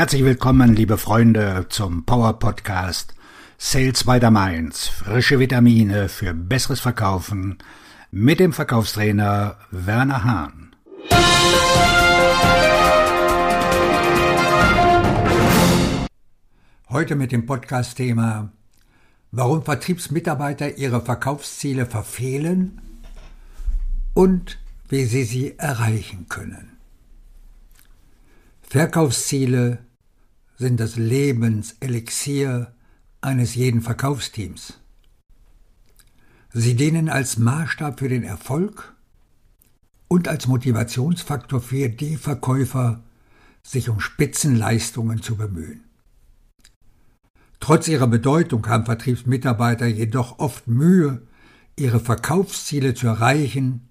Herzlich willkommen, liebe Freunde, zum Power Podcast Sales by the Mainz. Frische Vitamine für besseres Verkaufen mit dem Verkaufstrainer Werner Hahn. Heute mit dem Podcast-Thema Warum Vertriebsmitarbeiter ihre Verkaufsziele verfehlen und wie sie sie erreichen können. Verkaufsziele sind das Lebenselixier eines jeden Verkaufsteams. Sie dienen als Maßstab für den Erfolg und als Motivationsfaktor für die Verkäufer, sich um Spitzenleistungen zu bemühen. Trotz ihrer Bedeutung haben Vertriebsmitarbeiter jedoch oft Mühe, ihre Verkaufsziele zu erreichen,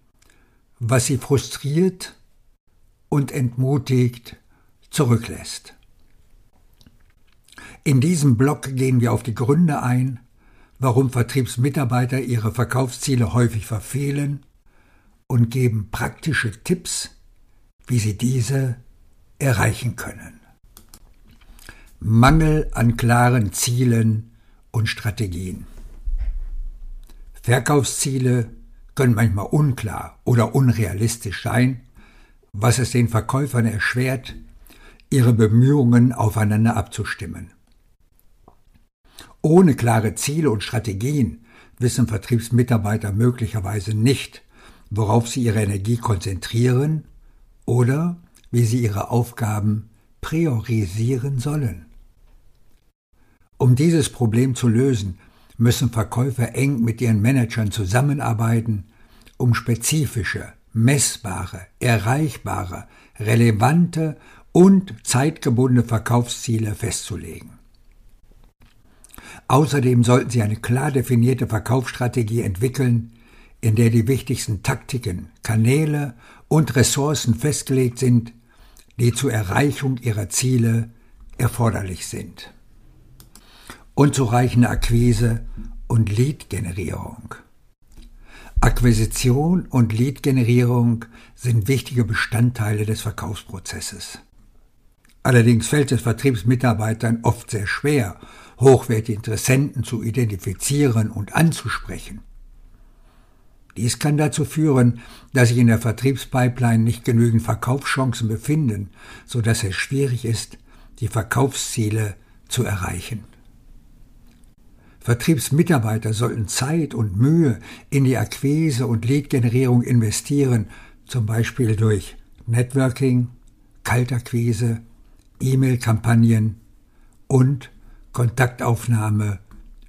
was sie frustriert und entmutigt zurücklässt. In diesem Blog gehen wir auf die Gründe ein, warum Vertriebsmitarbeiter ihre Verkaufsziele häufig verfehlen und geben praktische Tipps, wie sie diese erreichen können. Mangel an klaren Zielen und Strategien. Verkaufsziele können manchmal unklar oder unrealistisch sein, was es den Verkäufern erschwert, ihre Bemühungen aufeinander abzustimmen. Ohne klare Ziele und Strategien wissen Vertriebsmitarbeiter möglicherweise nicht, worauf sie ihre Energie konzentrieren oder wie sie ihre Aufgaben priorisieren sollen. Um dieses Problem zu lösen, müssen Verkäufer eng mit ihren Managern zusammenarbeiten, um spezifische, messbare, erreichbare, relevante und zeitgebundene Verkaufsziele festzulegen. Außerdem sollten Sie eine klar definierte Verkaufsstrategie entwickeln, in der die wichtigsten Taktiken, Kanäle und Ressourcen festgelegt sind, die zur Erreichung Ihrer Ziele erforderlich sind. Unzureichende Akquise und Lead-Generierung. Akquisition und Lead-Generierung sind wichtige Bestandteile des Verkaufsprozesses. Allerdings fällt es Vertriebsmitarbeitern oft sehr schwer, hochwertige Interessenten zu identifizieren und anzusprechen. Dies kann dazu führen, dass sich in der Vertriebspipeline nicht genügend Verkaufschancen befinden, so dass es schwierig ist, die Verkaufsziele zu erreichen. Vertriebsmitarbeiter sollten Zeit und Mühe in die Akquise und Leadgenerierung investieren, zum Beispiel durch Networking, Kaltakquise, E-Mail-Kampagnen und Kontaktaufnahme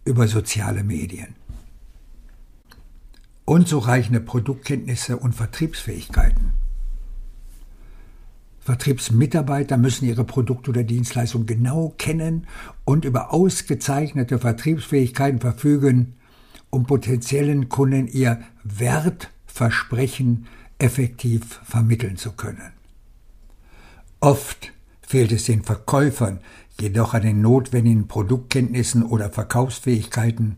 über soziale Medien. Unzureichende Produktkenntnisse und Vertriebsfähigkeiten. Vertriebsmitarbeiter müssen ihre Produkte oder Dienstleistungen genau kennen und über ausgezeichnete Vertriebsfähigkeiten verfügen, um potenziellen Kunden ihr Wertversprechen effektiv vermitteln zu können. Oft fehlt es den Verkäufern jedoch an den notwendigen Produktkenntnissen oder Verkaufsfähigkeiten,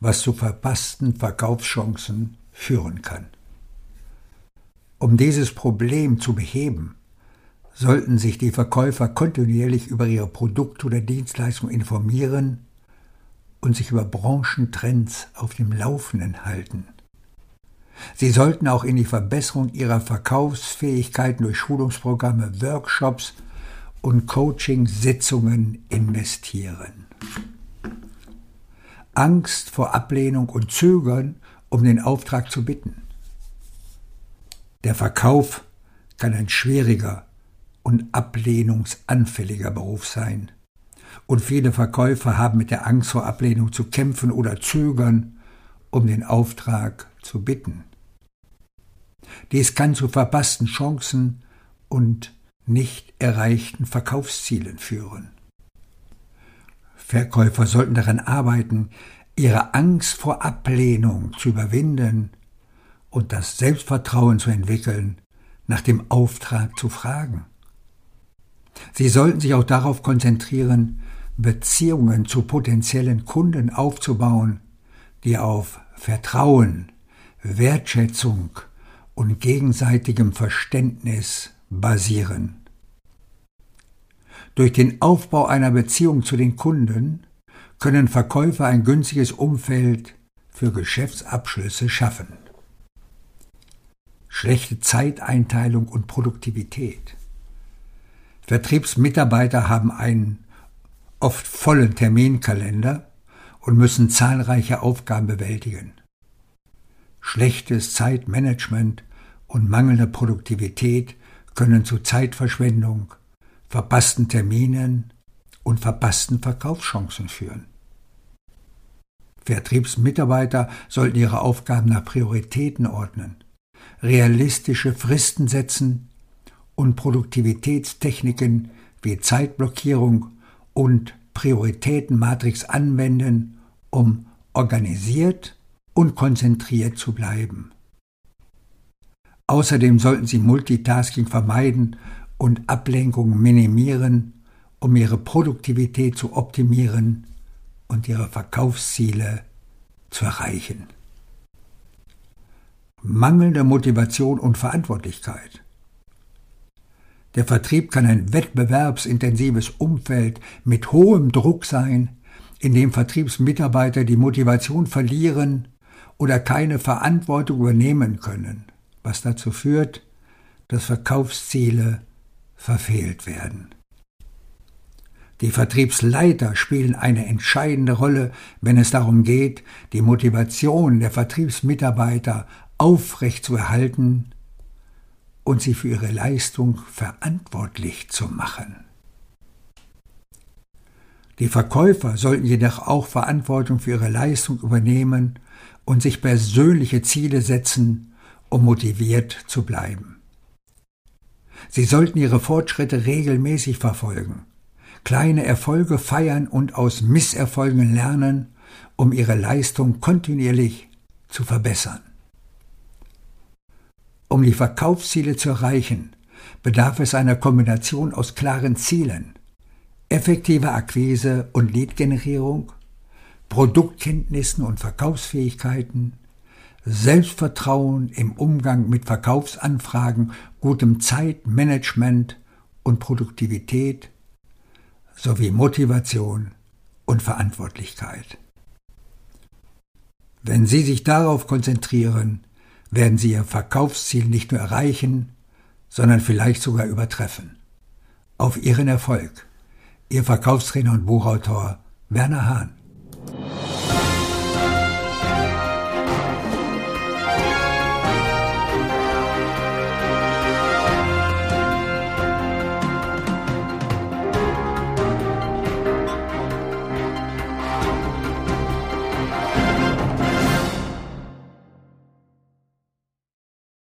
was zu verpassten Verkaufschancen führen kann. Um dieses Problem zu beheben, sollten sich die Verkäufer kontinuierlich über ihre Produkte oder Dienstleistung informieren und sich über Branchentrends auf dem Laufenden halten. Sie sollten auch in die Verbesserung ihrer Verkaufsfähigkeiten durch Schulungsprogramme, Workshops und Coaching-Sitzungen investieren. Angst vor Ablehnung und Zögern, um den Auftrag zu bitten. Der Verkauf kann ein schwieriger und ablehnungsanfälliger Beruf sein. Und viele Verkäufer haben mit der Angst vor Ablehnung zu kämpfen oder zögern, um den Auftrag zu bitten. Dies kann zu verpassten Chancen und nicht erreichten Verkaufszielen führen. Verkäufer sollten daran arbeiten, ihre Angst vor Ablehnung zu überwinden und das Selbstvertrauen zu entwickeln, nach dem Auftrag zu fragen. Sie sollten sich auch darauf konzentrieren, Beziehungen zu potenziellen Kunden aufzubauen, die auf Vertrauen, Wertschätzung und gegenseitigem Verständnis basieren. Durch den Aufbau einer Beziehung zu den Kunden können Verkäufer ein günstiges Umfeld für Geschäftsabschlüsse schaffen. Schlechte Zeiteinteilung und Produktivität. Vertriebsmitarbeiter haben einen oft vollen Terminkalender und müssen zahlreiche Aufgaben bewältigen. Schlechtes Zeitmanagement und mangelnde Produktivität können zu Zeitverschwendung, verpassten Terminen und verpassten Verkaufschancen führen. Vertriebsmitarbeiter sollten ihre Aufgaben nach Prioritäten ordnen, realistische Fristen setzen und Produktivitätstechniken wie Zeitblockierung und Prioritätenmatrix anwenden, um organisiert und konzentriert zu bleiben. Außerdem sollten Sie Multitasking vermeiden und Ablenkungen minimieren, um Ihre Produktivität zu optimieren und Ihre Verkaufsziele zu erreichen. Mangelnde Motivation und Verantwortlichkeit. Der Vertrieb kann ein wettbewerbsintensives Umfeld mit hohem Druck sein, in dem Vertriebsmitarbeiter die Motivation verlieren oder keine Verantwortung übernehmen können, was dazu führt, dass Verkaufsziele verfehlt werden. Die Vertriebsleiter spielen eine entscheidende Rolle, wenn es darum geht, die Motivation der Vertriebsmitarbeiter aufrechtzuerhalten und sie für ihre Leistung verantwortlich zu machen. Die Verkäufer sollten jedoch auch Verantwortung für ihre Leistung übernehmen und sich persönliche Ziele setzen, um motiviert zu bleiben. Sie sollten ihre Fortschritte regelmäßig verfolgen, kleine Erfolge feiern und aus Misserfolgen lernen, um ihre Leistung kontinuierlich zu verbessern. Um die Verkaufsziele zu erreichen, bedarf es einer Kombination aus klaren Zielen, effektiver Akquise und Leadgenerierung, Produktkenntnissen und Verkaufsfähigkeiten, Selbstvertrauen im Umgang mit Verkaufsanfragen, gutem Zeitmanagement und Produktivität sowie Motivation und Verantwortlichkeit. Wenn Sie sich darauf konzentrieren, werden Sie Ihr Verkaufsziel nicht nur erreichen, sondern vielleicht sogar übertreffen. Auf Ihren Erfolg. Ihr Verkaufstrainer und Buchautor Werner Hahn.